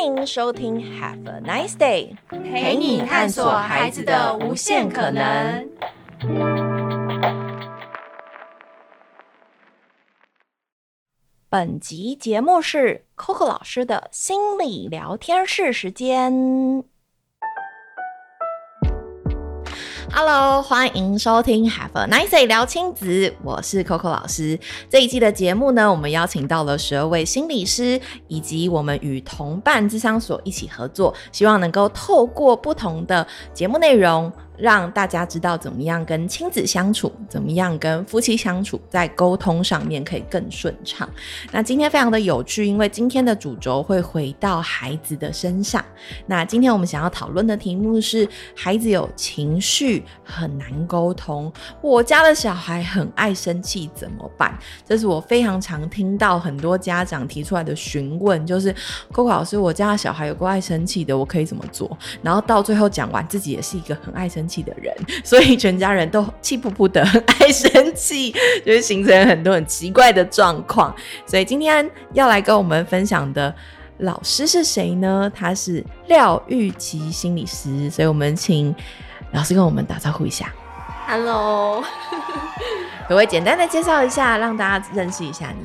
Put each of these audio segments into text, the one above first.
欢迎收听 Have a Nice Day，陪你探索孩子的无限可能。本集节目是 Coco 老师的心理聊天室时间。Hello，欢迎收听 Have a Nice Day 聊亲子，我是 Coco 老师。这一季的节目呢，我们邀请到了十二位心理师，以及我们与同伴智商所一起合作，希望能够透过不同的节目内容。让大家知道怎么样跟亲子相处，怎么样跟夫妻相处，在沟通上面可以更顺畅。那今天非常的有趣，因为今天的主轴会回到孩子的身上。那今天我们想要讨论的题目是：孩子有情绪很难沟通，我家的小孩很爱生气，怎么办？这是我非常常听到很多家长提出来的询问，就是 Coco 老师，我家的小孩有够爱生气的，我可以怎么做？然后到最后讲完，自己也是一个很爱生气气的人，所以全家人都气噗噗的，很爱生气，就是形成很多很奇怪的状况。所以今天要来跟我们分享的老师是谁呢？他是廖玉琪心理师，所以我们请老师跟我们打招呼一下。Hello，可不可以简单的介绍一下，让大家认识一下你？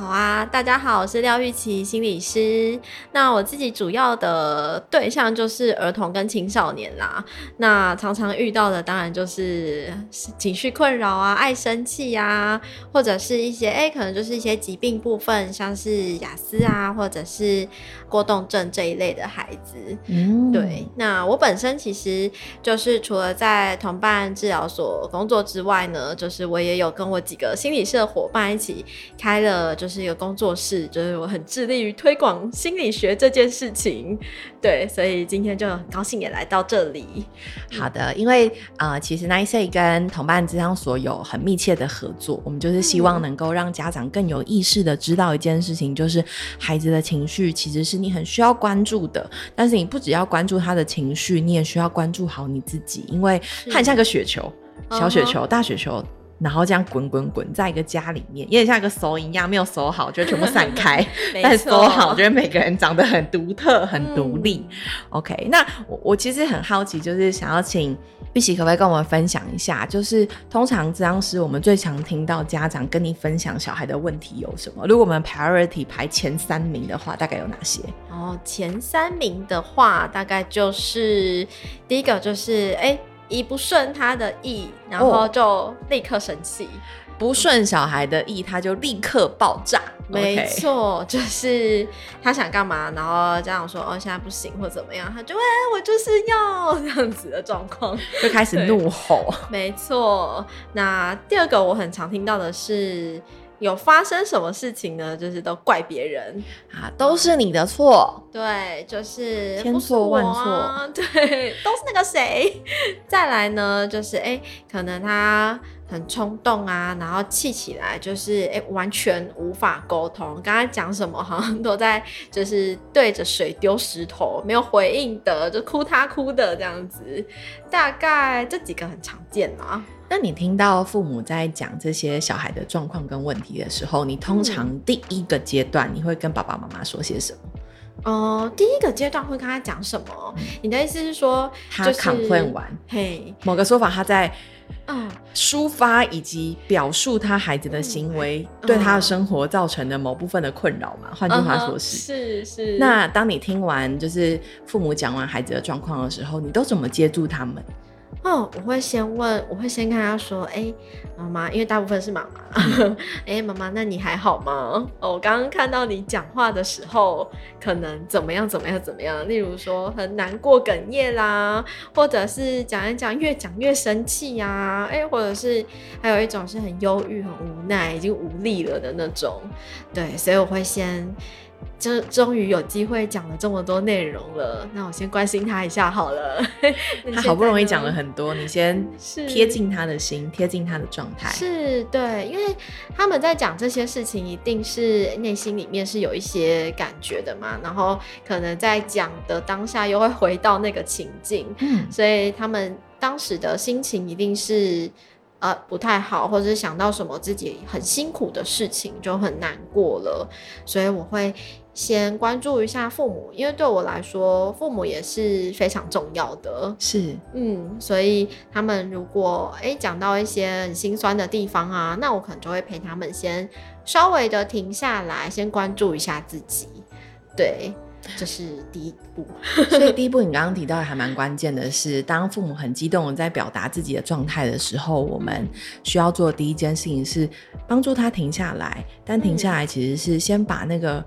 好啊，大家好，我是廖玉琪心理师。那我自己主要的对象就是儿童跟青少年啦。那常常遇到的当然就是情绪困扰啊，爱生气啊，或者是一些哎、欸，可能就是一些疾病部分，像是雅思啊，或者是过动症这一类的孩子。嗯，对。那我本身其实就是除了在同伴治疗所工作之外呢，就是我也有跟我几个心理师的伙伴一起开了就是。是一个工作室，就是我很致力于推广心理学这件事情，对，所以今天就很高兴也来到这里。好的，因为呃，其实 Nice 跟同伴之商所有很密切的合作，我们就是希望能够让家长更有意识的知道一件事情，就是孩子的情绪其实是你很需要关注的，但是你不只要关注他的情绪，你也需要关注好你自己，因为他很像个雪球，小雪球、uh -huh. 大雪球。然后这样滚滚滚，在一个家里面，有点像一个收一样，没有收好就全部散开，但收好，觉得每个人长得很独特、很独立。嗯、OK，那我我其实很好奇，就是想要请碧琪可不可以跟我们分享一下，就是通常这样是我们最常听到家长跟你分享小孩的问题有什么？如果我们 priority 排前三名的话，大概有哪些？哦，前三名的话，大概就是第一个就是哎。欸一不顺他的意，然后就立刻生气；哦、不顺小孩的意，他就立刻爆炸。没错.就是他想干嘛，然后家长说哦现在不行或怎么样，他就哎我就是要这样子的状况，就开始怒吼。没错，那第二个我很常听到的是。有发生什么事情呢？就是都怪别人啊，都是你的错。对，就是千错万错。对，都是那个谁。再来呢，就是哎、欸，可能他很冲动啊，然后气起来就是哎、欸，完全无法沟通。刚才讲什么，好像都在就是对着水丢石头，没有回应的，就哭他哭的这样子。大概这几个很常见啊。那你听到父母在讲这些小孩的状况跟问题的时候，你通常第一个阶段你会跟爸爸妈妈说些什么？哦、呃，第一个阶段会跟他讲什么、嗯？你的意思是说，他 complain 完，嘿，某个说法他在嗯抒发以及表述他孩子的行为对他的生活造成的某部分的困扰嘛？换句话说是，是是。那当你听完就是父母讲完孩子的状况的时候，你都怎么接住他们？哦，我会先问，我会先跟他说，哎、欸，妈妈，因为大部分是妈妈，哎、欸，妈妈，那你还好吗？哦，我刚刚看到你讲话的时候，可能怎么样，怎么样，怎么样？例如说很难过、哽咽啦，或者是讲一讲越讲越生气呀、啊，哎、欸，或者是还有一种是很忧郁、很无奈、已经无力了的那种。对，所以我会先。就终于有机会讲了这么多内容了，那我先关心他一下好了。他好不容易讲了很多，你先贴近他的心，贴近他的状态。是，对，因为他们在讲这些事情，一定是内心里面是有一些感觉的嘛，然后可能在讲的当下又会回到那个情境，嗯，所以他们当时的心情一定是。呃，不太好，或者是想到什么自己很辛苦的事情就很难过了，所以我会先关注一下父母，因为对我来说，父母也是非常重要的。是，嗯，所以他们如果诶讲到一些很心酸的地方啊，那我可能就会陪他们先稍微的停下来，先关注一下自己。对，这是第一步。所以第一步，你刚刚提到的还蛮关键的是，当父母很激动的在表达自己的状态的时候，我们需要做的第一件事情是帮助他停下来。但停下来其实是先把那个。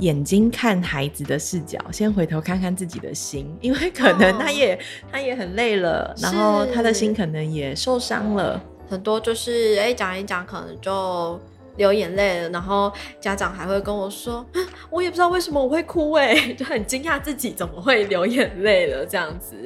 眼睛看孩子的视角，先回头看看自己的心，因为可能他也、哦、他也很累了，然后他的心可能也受伤了。很多就是哎，讲一讲可能就流眼泪了，然后家长还会跟我说，我也不知道为什么我会哭，哎，就很惊讶自己怎么会流眼泪了这样子。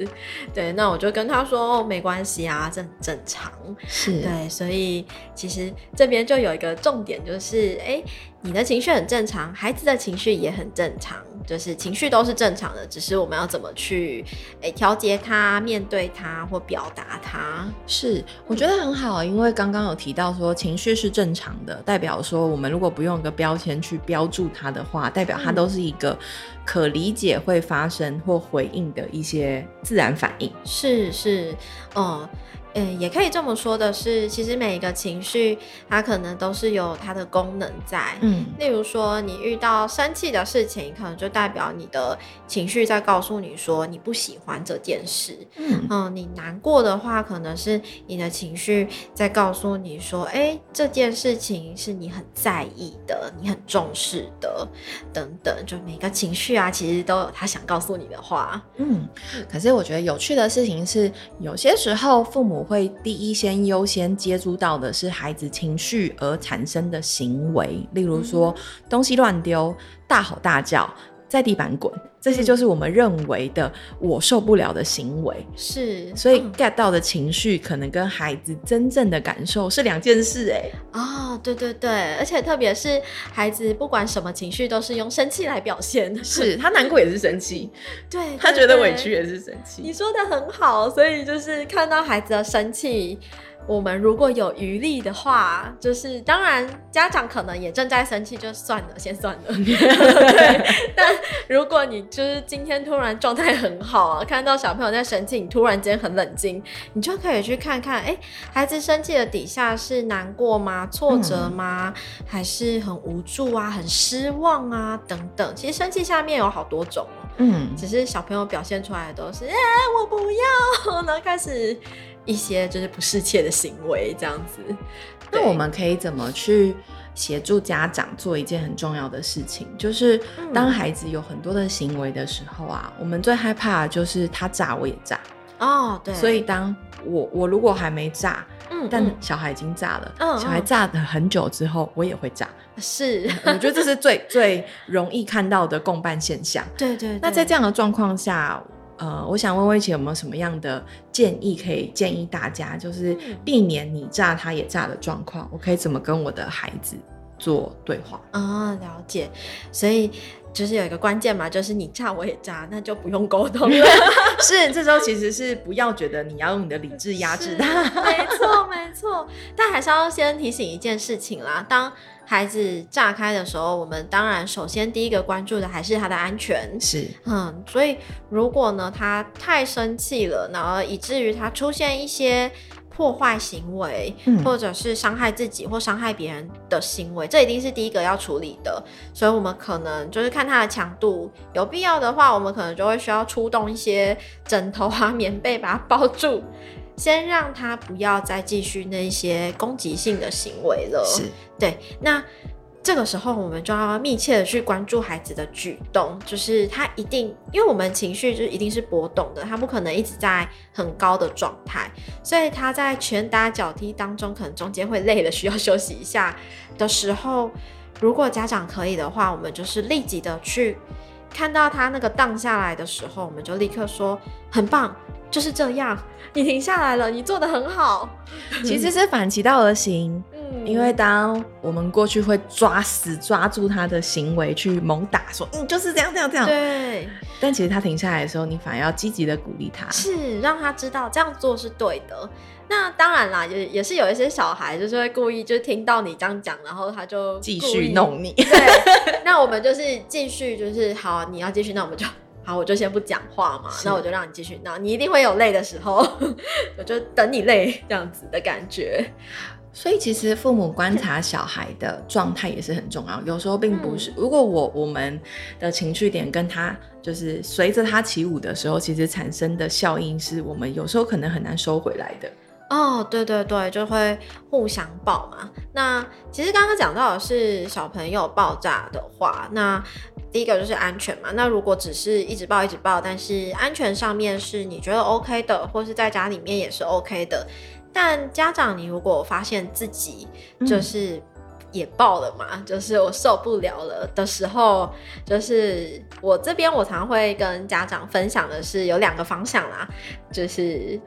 对，那我就跟他说，哦，没关系啊，这很正常。是，对，所以其实这边就有一个重点，就是哎。你的情绪很正常，孩子的情绪也很正常，就是情绪都是正常的，只是我们要怎么去诶调节它、面对它或表达它。是，我觉得很好，因为刚刚有提到说情绪是正常的，代表说我们如果不用一个标签去标注它的话，代表它都是一个可理解会发生或回应的一些自然反应。是是，嗯。嗯，也可以这么说的是，其实每一个情绪，它可能都是有它的功能在。嗯，例如说，你遇到生气的事情，可能就代表你的情绪在告诉你说你不喜欢这件事。嗯，嗯，你难过的话，可能是你的情绪在告诉你说，哎，这件事情是你很在意的，你很重视的，等等。就每个情绪啊，其实都有他想告诉你的话。嗯，可是我觉得有趣的事情是，有些时候父母。会第一先优先接触到的是孩子情绪而产生的行为，例如说东西乱丢、大吼大叫、在地板滚，这些就是我们认为的我受不了的行为。是，所以 get 到的情绪可能跟孩子真正的感受是两件事。哎，哦，对对对，而且特别是孩子不管什么情绪都是用生气来表现，是他难过也是生气，对，对，对，他觉得委屈也是生气。你说的很好，所以就是看到孩子的生气。我们如果有余力的话，就是当然家长可能也正在生气，就算了，先算了。对，但如果你就是今天突然状态很好啊，看到小朋友在生气，你突然间很冷静，你就可以去看看，哎、欸，孩子生气的底下是难过吗？挫折吗？嗯、还是很无助啊？很失望啊？等等。其实生气下面有好多种，嗯，只是小朋友表现出来的都是，哎、欸，我不要，然后开始。一些就是不适切的行为，这样子。那我们可以怎么去协助家长做一件很重要的事情？就是当孩子有很多的行为的时候啊，嗯、我们最害怕的就是他炸我也炸。哦，对。所以当我我如果还没炸，嗯，但小孩已经炸了，嗯，小孩炸了很久之后，我也会炸。是，我觉得这是最最容易看到的共伴现象。对，对对。那在这样的状况下。呃，我想问魏姐有没有什么样的建议可以建议大家，就是避免你炸他也炸的状况，我可以怎么跟我的孩子做对话？啊，了解。所以就是有一个关键嘛，就是你炸我也炸，那就不用沟通了。是，这时候其实是不要觉得你要用你的理智压制他。没错，没错。但还是要先提醒一件事情啦，当。孩子炸开的时候，我们当然首先第一个关注的还是他的安全。是，嗯，所以如果呢，他太生气了，然后以至于他出现一些破坏行为，嗯、或者是伤害自己或伤害别人的行为，这一定是第一个要处理的。所以我们可能就是看它的强度，有必要的话，我们可能就会需要出动一些枕头啊、棉被把它包住。先让他不要再继续那些攻击性的行为了。是，对。那这个时候，我们就要密切的去关注孩子的举动，就是他一定，因为我们情绪就一定是波动的，他不可能一直在很高的状态，所以他在拳打脚踢当中，可能中间会累了，需要休息一下的时候，如果家长可以的话，我们就是立即的去看到他那个荡下来的时候，我们就立刻说很棒。就是这样，你停下来了，你做得很好。其实是反其道而行。嗯，因为当我们过去会抓死抓住他的行为去猛打，说嗯就是这样这样这样。对。但其实他停下来的时候，你反而要积极的鼓励他，是让他知道这样做是对的。那当然啦，也也是有一些小孩就是会故意就是听到你这样讲，然后他就继续弄你。对。那我们就是继续就是好，你要继续，那我们就。好，我就先不讲话嘛，那我就让你继续闹。你一定会有累的时候，我就等你累这样子的感觉。所以其实父母观察小孩的状态也是很重要。有时候并不是，如果我我们的情绪点跟他就是随着他起舞的时候，其实产生的效应是我们有时候可能很难收回来的。哦，对对对，就会互相爆嘛。那其实刚刚讲到的是小朋友爆炸的话，那第一个就是安全嘛。那如果只是一直爆一直爆，但是安全上面是你觉得 OK 的，或是在家里面也是 OK 的。但家长，你如果发现自己就是也爆了嘛，嗯、就是我受不了了的时候，就是我这边我常会跟家长分享的是有两个方向啦，就是。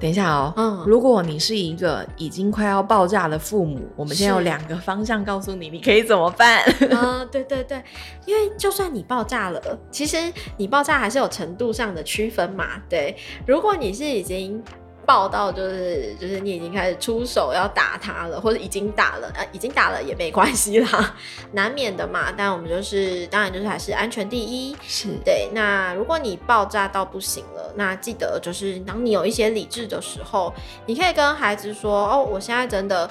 等一下哦，嗯，如果你是一个已经快要爆炸的父母，我们现在有两个方向告诉你，你可以怎么办？嗯，对对对，因为就算你爆炸了，其实你爆炸还是有程度上的区分嘛。对，如果你是已经。爆到就是就是你已经开始出手要打他了，或者已经打了，呃，已经打了也没关系啦，难免的嘛。但我们就是当然就是还是安全第一，是对。那如果你爆炸到不行了，那记得就是当你有一些理智的时候，你可以跟孩子说：“哦，我现在真的。”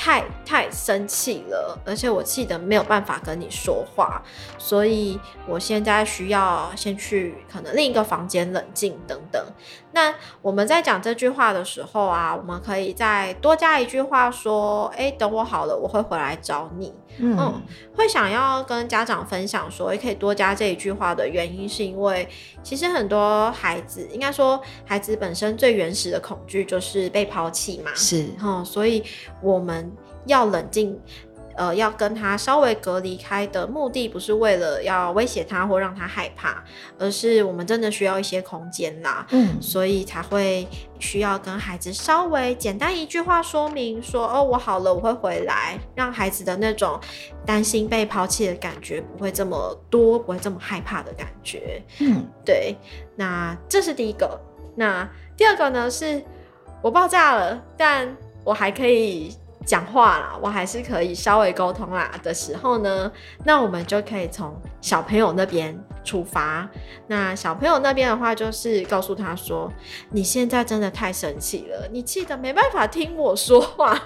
太太生气了，而且我气得没有办法跟你说话，所以我现在需要先去可能另一个房间冷静等等。那我们在讲这句话的时候啊，我们可以再多加一句话说：“哎，等我好了，我会回来找你。”嗯，嗯，会想要跟家长分享说，也可以多加这一句话的原因，是因为其实很多孩子，应该说孩子本身最原始的恐惧就是被抛弃嘛，是，嗯，所以我们要冷静。呃，要跟他稍微隔离开的目的，不是为了要威胁他或让他害怕，而是我们真的需要一些空间啦。嗯，所以才会需要跟孩子稍微简单一句话说明说，说哦，我好了，我会回来，让孩子的那种担心被抛弃的感觉不会这么多，不会这么害怕的感觉。嗯，对。那这是第一个。那第二个呢？是我爆炸了，但我还可以。讲话啦，我还是可以稍微沟通啦的时候呢，那我们就可以从小朋友那边出发。那小朋友那边的话，就是告诉他说：“你现在真的太生气了，你气得没办法听我说话。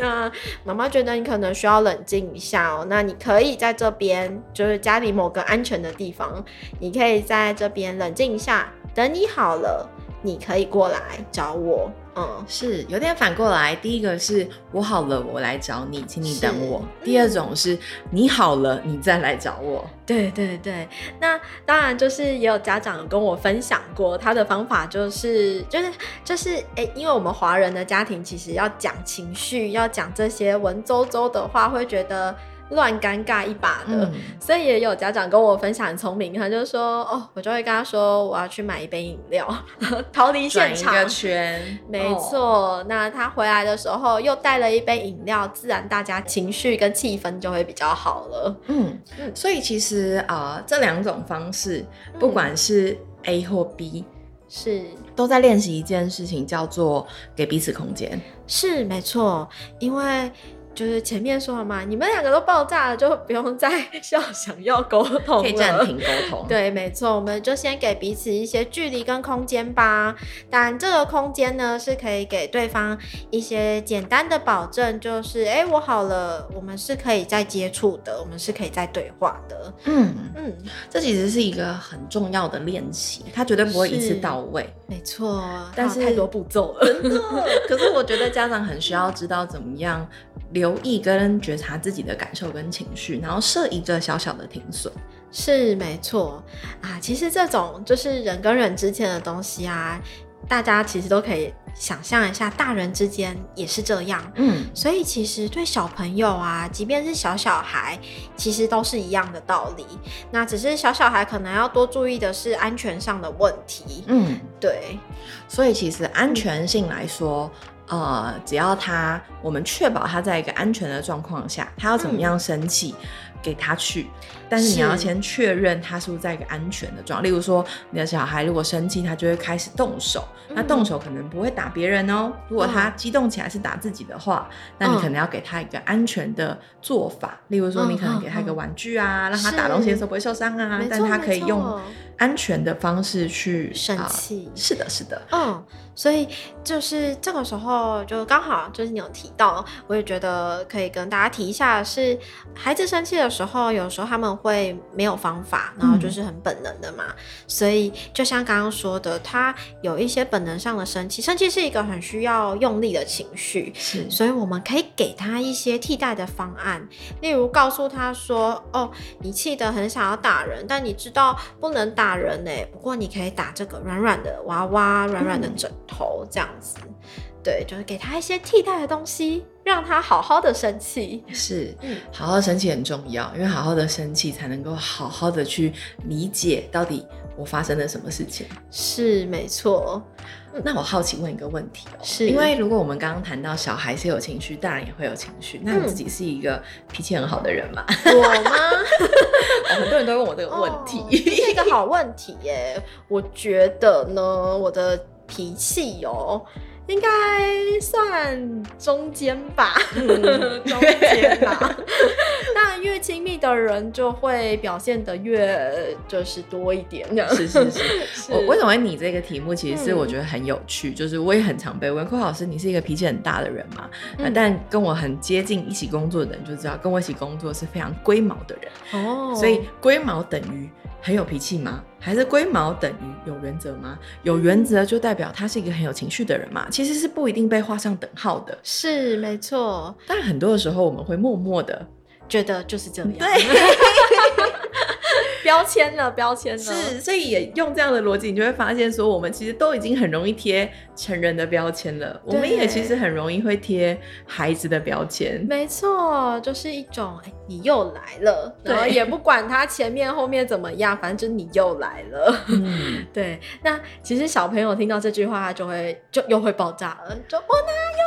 那妈妈觉得你可能需要冷静一下哦。那你可以在这边，就是家里某个安全的地方，你可以在这边冷静一下，等你好了，你可以过来找我。”嗯，是有点反过来。第一个是我好了，我来找你，请你等我。嗯、第二种是你好了，你再来找我。对对对，那当然就是也有家长跟我分享过，他的方法就是就是就是，哎、欸，因为我们华人的家庭其实要讲情绪，要讲这些文绉绉的话，会觉得。乱尴尬一把的，嗯、所以也有家长跟我分享很聪明，他就说：“哦，我就会跟他说，我要去买一杯饮料，逃离现场。”转一个圈，没错。哦、那他回来的时候又带了一杯饮料，自然大家情绪跟气氛就会比较好了。嗯，嗯，所以其实啊、呃，这两种方式，不管是 A 或 B，是都在练习一件事情，叫做给彼此空间。是没错，因为。就是前面说了嘛，你们两个都爆炸了，就不用再 要想要沟通了，可以暂停沟通。对，没错，我们就先给彼此一些距离跟空间吧。但这个空间呢，是可以给对方一些简单的保证，就是哎，我好了，我们是可以再接触的，我们是可以再对话的。嗯嗯，嗯这其实是一个很重要的练习，它绝对不会一次到位。没错，但是太多步骤了。可是我觉得家长很需要知道怎么样留意跟觉察自己的感受跟情绪，然后设一个小小的停损。是没错啊，其实这种就是人跟人之间的东西啊，大家其实都可以想象一下，大人之间也是这样。嗯，所以其实对小朋友啊，即便是小小孩，其实都是一样的道理。那只是小小孩可能要多注意的是安全上的问题。嗯，对。所以其实安全性来说。呃，只要他，我们确保他在一个安全的状况下，他要怎么样生气，嗯、给他去。但是你要先确认他是不是在一个安全的状态。例如说，你的小孩如果生气，他就会开始动手。嗯、那动手可能不会打别人哦。如果他激动起来是打自己的话，嗯、那你可能要给他一个安全的做法。例如说，你可能给他一个玩具啊，嗯、让他打东西的时候不会受伤啊。但他可以用安全的方式去生气。是的，是的。嗯，所以就是这个时候就刚好就是你有提到，我也觉得可以跟大家提一下，是孩子生气的时候，有时候他们。会没有方法，然后就是很本能的嘛，嗯、所以就像刚刚说的，他有一些本能上的生气，生气是一个很需要用力的情绪，是，所以我们可以给他一些替代的方案，例如告诉他说：“哦，你气得很想要打人，但你知道不能打人呢，不过你可以打这个软软的娃娃、软软的枕头，这样子。”对，就是给他一些替代的东西，让他好好的生气。是，好好生气很重要，因为好好的生气才能够好好的去理解到底我发生了什么事情。是，没错。那我好奇问一个问题哦，是因为如果我们刚刚谈到小孩是有情绪，大人也会有情绪，那你自己是一个脾气很好的人吗？我吗？很多人都问我这个问题，哦，是一个好问题耶。我觉得呢，我的脾气哦。应该算中间吧，中间吧。那越亲密的人就会表现的越就是多一点，是是是。是 我为什么会拟这个题目？其实是我觉得很有趣，嗯、就是我也很常被问，寇老师，你是一个脾气很大的人嘛？嗯、但跟我很接近一起工作的人就知道，跟我一起工作是非常龟毛的人。哦。所以龟毛等于很有脾气吗？还是龟毛等于有原则吗？有原则就代表他是一个很有情绪的人嘛？其实是不一定被画上等号的。是没错，但很多的时候我们会默默的觉得就是这样。对。标签了，标签了，是，所以也用这样的逻辑，你就会发现说，我们其实都已经很容易贴成人的标签了，我们也其实很容易会贴孩子的标签。没错，就是一种，哎、欸，你又来了，对然后也不管他前面后面怎么样，反正你又来了。嗯，对。那其实小朋友听到这句话，他就会就又会爆炸了，就我哪有？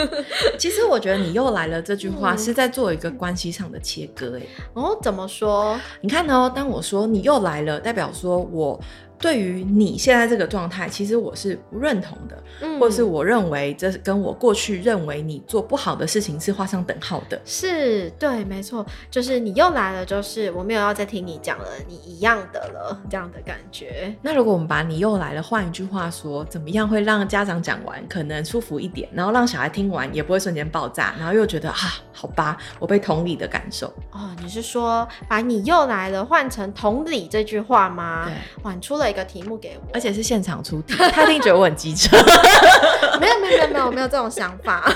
其实我觉得你又来了这句话是在做一个关系上的切割，哎，哦，怎么说？你看哦。当我说你又来了，代表说我。对于你现在这个状态，其实我是不认同的，嗯，或是我认为这是跟我过去认为你做不好的事情是画上等号的。是，对，没错，就是你又来了，就是我没有要再听你讲了，你一样的了，这样的感觉。那如果我们把你又来了换一句话说，怎么样会让家长讲完可能舒服一点，然后让小孩听完也不会瞬间爆炸，然后又觉得啊，好吧，我被同理的感受。哦，你是说把你又来了换成同理这句话吗？对，换出了。一个题目给我，而且是现场出题，他一定觉得我很机车。没有没有没有没有没有这种想法。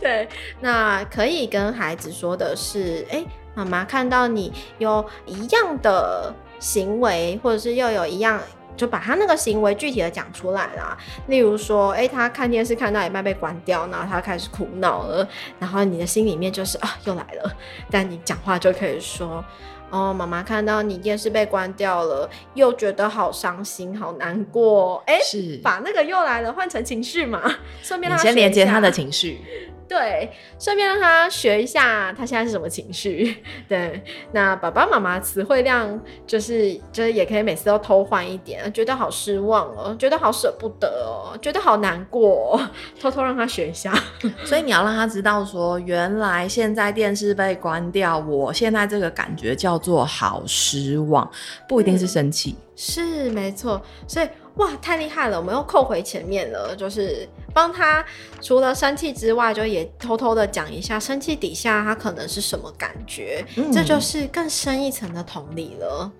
对，那可以跟孩子说的是，哎、欸，妈妈看到你有一样的行为，或者是又有一样，就把他那个行为具体的讲出来啦。例如说，哎、欸，他看电视看到一半被关掉，然后他开始哭闹了，然后你的心里面就是啊，又来了，但你讲话就可以说。哦，妈妈看到你电视被关掉了，又觉得好伤心、好难过。哎，是把那个又来了换成情绪嘛？顺便让他先连接他的情绪。对，顺便让他学一下他现在是什么情绪。对，那爸爸妈妈词汇量就是就是也可以每次都偷换一点，觉得好失望哦，觉得好舍不得哦，觉得好难过哦，偷偷让他学一下。所以你要让他知道说，原来现在电视被关掉，我现在这个感觉叫做好失望，不一定是生气。嗯，是没错，所以。哇，太厉害了！我们又扣回前面了，就是帮他除了生气之外，就也偷偷的讲一下生气底下他可能是什么感觉，嗯、这就是更深一层的同理了。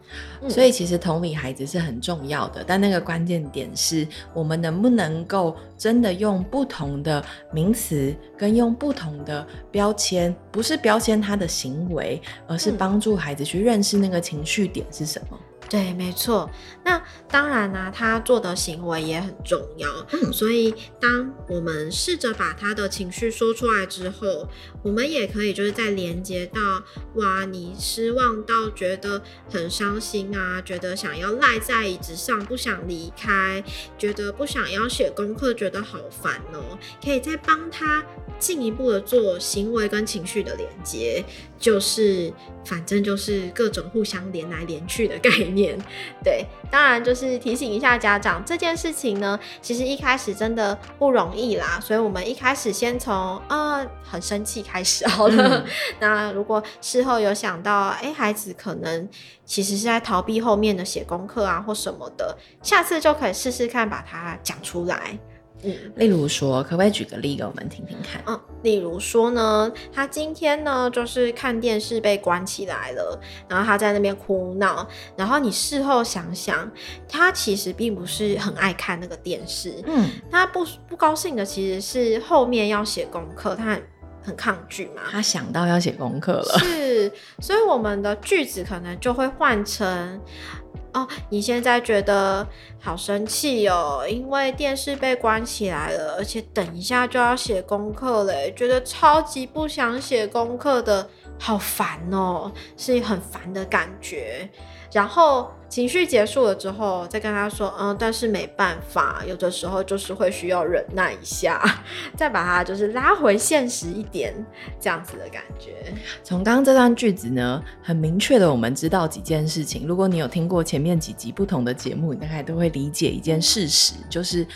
嗯、所以其实同理孩子是很重要的，但那个关键点是我们能不能够真的用不同的名词跟用不同的标签，不是标签他的行为，而是帮助孩子去认识那个情绪点是什么。对，没错。那当然呢、啊，他做的行为也很重要。嗯，所以当我们试着把他的情绪说出来之后，我们也可以就是在连接到，哇，你失望到觉得很伤心啊，觉得想要赖在椅子上不想离开，觉得不想要写功课，觉得好烦哦。可以再帮他进一步的做行为跟情绪的连接，就是反正就是各种互相连来连去的概念，对。当然，就是提醒一下家长，这件事情呢，其实一开始真的不容易啦。所以，我们一开始先从、呃、很生气开始好了。嗯、那如果事后有想到，哎、欸，孩子可能其实是在逃避后面的写功课啊或什么的，下次就可以试试看把它讲出来。嗯，例如说，可不可以举个例给我们听听看？嗯，例如说呢，他今天呢就是看电视被关起来了，然后他在那边哭闹，然后你事后想想，他其实并不是很爱看那个电视，嗯，他不不高兴的其实是后面要写功课，他很很抗拒嘛，他想到要写功课了，是，所以我们的句子可能就会换成。哦，你现在觉得好生气哦，因为电视被关起来了，而且等一下就要写功课嘞，觉得超级不想写功课的，好烦哦，是很烦的感觉。然后情绪结束了之后，再跟他说，嗯，但是没办法，有的时候就是会需要忍耐一下，再把他就是拉回现实一点，这样子的感觉。从刚刚这段句子呢，很明确的我们知道几件事情。如果你有听过前面几集不同的节目，你大概都会理解一件事实，就是。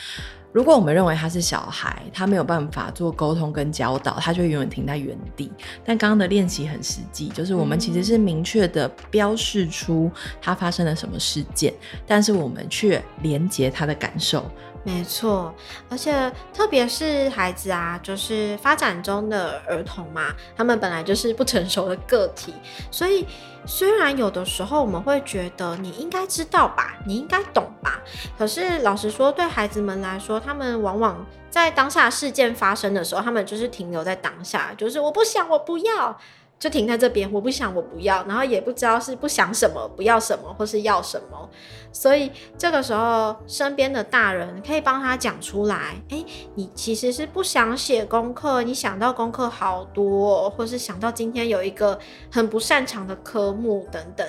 如果我们认为他是小孩，他没有办法做沟通跟教导，他就永远停在原地。但刚刚的练习很实际，就是我们其实是明确的标示出他发生了什么事件，但是我们却连接他的感受。没错，而且特别是孩子啊，就是发展中的儿童嘛，他们本来就是不成熟的个体，所以虽然有的时候我们会觉得你应该知道吧，你应该懂吧，可是老实说，对孩子们来说，他们往往在当下事件发生的时候，他们就是停留在当下，就是我不想，我不要。就停在这边，我不想，我不要，然后也不知道是不想什么，不要什么，或是要什么，所以这个时候身边的大人可以帮他讲出来，诶，你其实是不想写功课，你想到功课好多，或是想到今天有一个很不擅长的科目等等，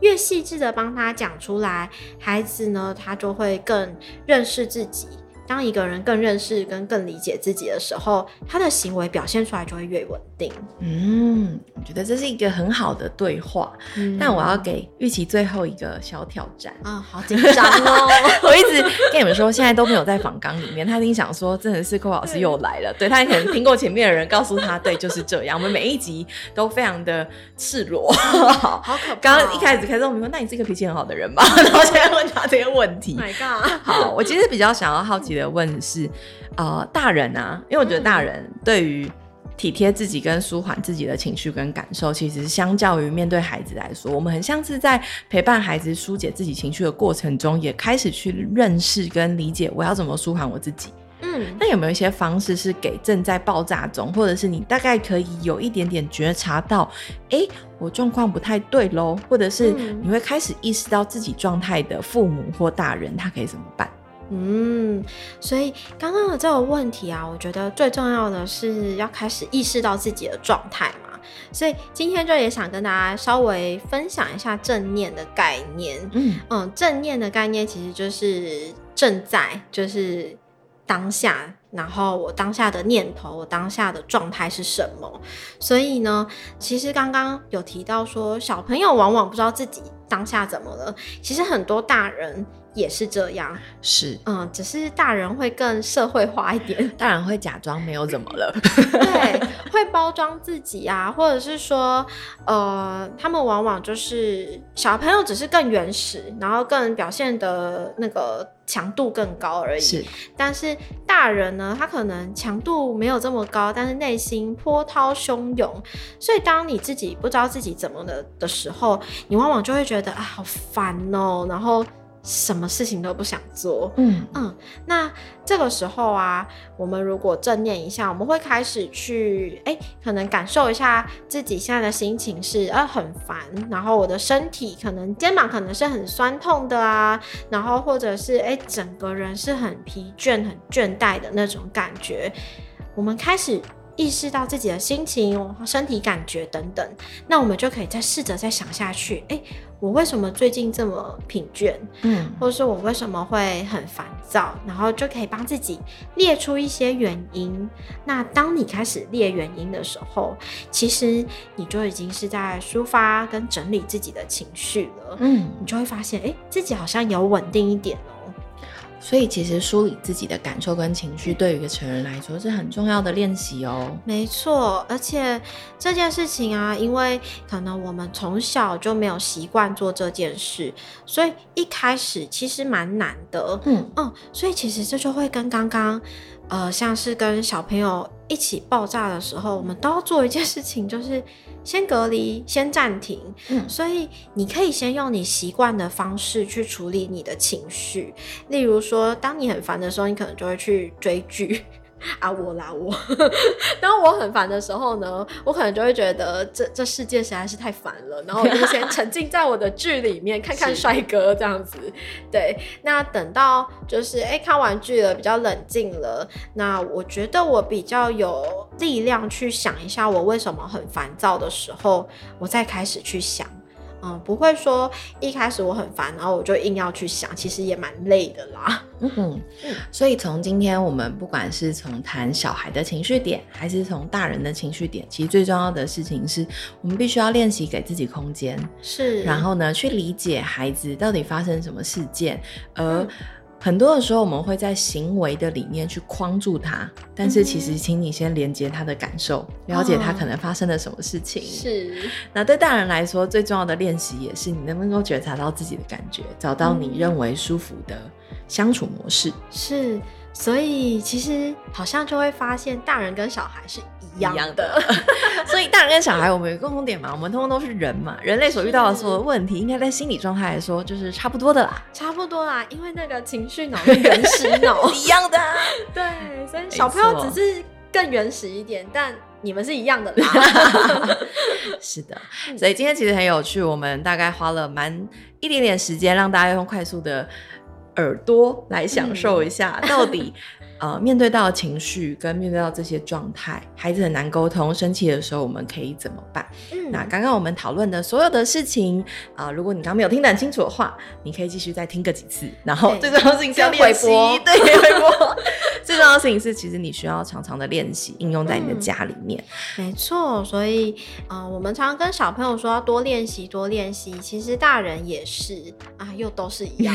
越细致的帮他讲出来，孩子呢，他就会更认识自己。当一个人更认识跟更理解自己的时候，他的行为表现出来就会越稳定。嗯，我觉得这是一个很好的对话。嗯、但我要给玉琪最后一个小挑战啊、哦，好紧张哦！我一直跟你们说，现在都没有在访纲里面。他一定想说，真的是寇老师又来了。对，对他可能听过前面的人告诉他，对，就是这样。我们每一集都非常的赤裸。好可怕、哦！刚刚一开始开始我们说，那你是一个脾气很好的人吧？然后现在问他这些问题。My God！好，我其实比较想要好奇的问是，呃，大人啊，因为我觉得大人对于体贴自己跟舒缓自己的情绪跟感受，其实相较于面对孩子来说，我们很像是在陪伴孩子疏解自己情绪的过程中，也开始去认识跟理解我要怎么舒缓我自己。嗯，那有没有一些方式是给正在爆炸中，或者是你大概可以有一点点觉察到，哎、欸，我状况不太对喽，或者是你会开始意识到自己状态的父母或大人，他可以怎么办？嗯，所以刚刚的这个问题啊，我觉得最重要的是要开始意识到自己的状态嘛。所以今天就也想跟大家稍微分享一下正念的概念。嗯嗯，正念的概念其实就是正在，就是当下，然后我当下的念头，我当下的状态是什么。所以呢，其实刚刚有提到说，小朋友往往不知道自己当下怎么了。其实很多大人。也是这样，是，嗯，只是大人会更社会化一点，大人会假装没有怎么了，对，会包装自己啊，或者是说，呃，他们往往就是小朋友只是更原始，然后更表现的那个强度更高而已，是，但是大人呢，他可能强度没有这么高，但是内心波涛汹涌，所以当你自己不知道自己怎么了的时候，你往往就会觉得啊，好烦哦，然后。什么事情都不想做。嗯嗯，那这个时候啊，我们如果正念一下，我们会开始去哎，可能感受一下自己现在的心情是呃很烦，然后我的身体可能肩膀可能是很酸痛的啊，然后或者是哎整个人是很疲倦、很倦怠的那种感觉，我们开始。意识到自己的心情、身体感觉等等，那我们就可以再试着再想下去。诶，我为什么最近这么疲倦？嗯，或者是我为什么会很烦躁？然后就可以帮自己列出一些原因。那当你开始列原因的时候，其实你就已经是在抒发跟整理自己的情绪了。嗯，你就会发现，诶，自己好像有稳定一点了。所以，其实梳理自己的感受跟情绪，对于一个成人来说是很重要的练习哦。没错，而且这件事情啊，因为可能我们从小就没有习惯做这件事，所以一开始其实蛮难的。嗯嗯，所以其实这就会跟刚刚。呃，像是跟小朋友一起爆炸的时候，我们都要做一件事情，就是先隔离，先暂停。嗯，所以你可以先用你习惯的方式去处理你的情绪，例如说，当你很烦的时候，你可能就会去追剧。啊，我啦我，当我很烦的时候呢，我可能就会觉得这这世界实在是太烦了，然后我就先沉浸在我的剧里面，看看帅哥这样子。对，那等到就是哎、欸、看完剧了，比较冷静了，那我觉得我比较有力量去想一下我为什么很烦躁的时候，我再开始去想。嗯，不会说一开始我很烦，然后我就硬要去想，其实也蛮累的啦。嗯哼，所以从今天我们不管是从谈小孩的情绪点，还是从大人的情绪点，其实最重要的事情是我们必须要练习给自己空间，是，然后呢，去理解孩子到底发生什么事件，而。嗯很多的时候，我们会在行为的里面去框住他，但是其实，请你先连接他的感受，嗯、了解他可能发生了什么事情。是。那对大人来说，最重要的练习也是你能不能够觉察到自己的感觉，找到你认为舒服的相处模式。是。所以其实好像就会发现，大人跟小孩是一样的。样的 所以大人跟小孩，我们有共同点嘛？我们通通都是人嘛。人类所遇到的所有问题，应该在心理状态来说，就是差不多的啦。差不多啦，因为那个情绪脑跟原始脑 一样的。对，所以小朋友只是更原始一点，但你们是一样的啦。是的，所以今天其实很有趣，我们大概花了蛮一点点时间，让大家用快速的。耳朵来享受一下，到底。呃，面对到情绪跟面对到这些状态，孩子很难沟通，生气的时候我们可以怎么办？嗯，那刚刚我们讨论的所有的事情啊，呃，如果你刚刚没有听得很清楚的话，你可以继续再听个几次。然后最重要的事情是要练习，对，回播。最重要的事情是，其实你需要常常的练习，应用在你的家里面。嗯，没错，所以呃，我们常常跟小朋友说要多练习，多练习。其实大人也是啊，又都是一样。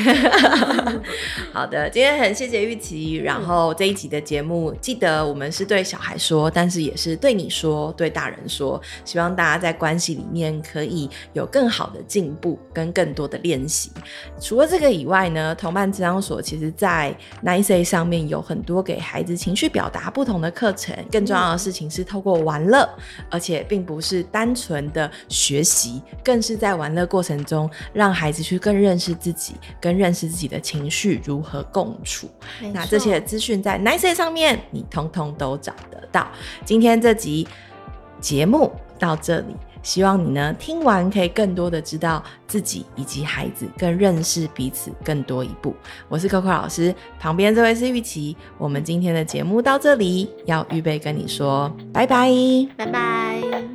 好的，今天很谢谢玉琪，然后。这一集的节目，记得我们是对小孩说，但是也是对你说，对大人说。希望大家在关系里面可以有更好的进步，跟更多的练习。除了这个以外呢，同伴咨商所其实在 Nice 上面有很多给孩子情绪表达不同的课程。更重要的事情是透过玩乐，而且并不是单纯的学习，更是在玩乐过程中让孩子去更认识自己，跟认识自己的情绪如何共处。那这些资讯。在 Nice 上面，你通通都找得到。今天这集节目到这里，希望你呢听完可以更多的知道自己以及孩子，更认识彼此更多一步。我是 Coco 老师，旁边这位是玉琪。我们今天的节目到这里，要预备跟你说拜拜，拜拜。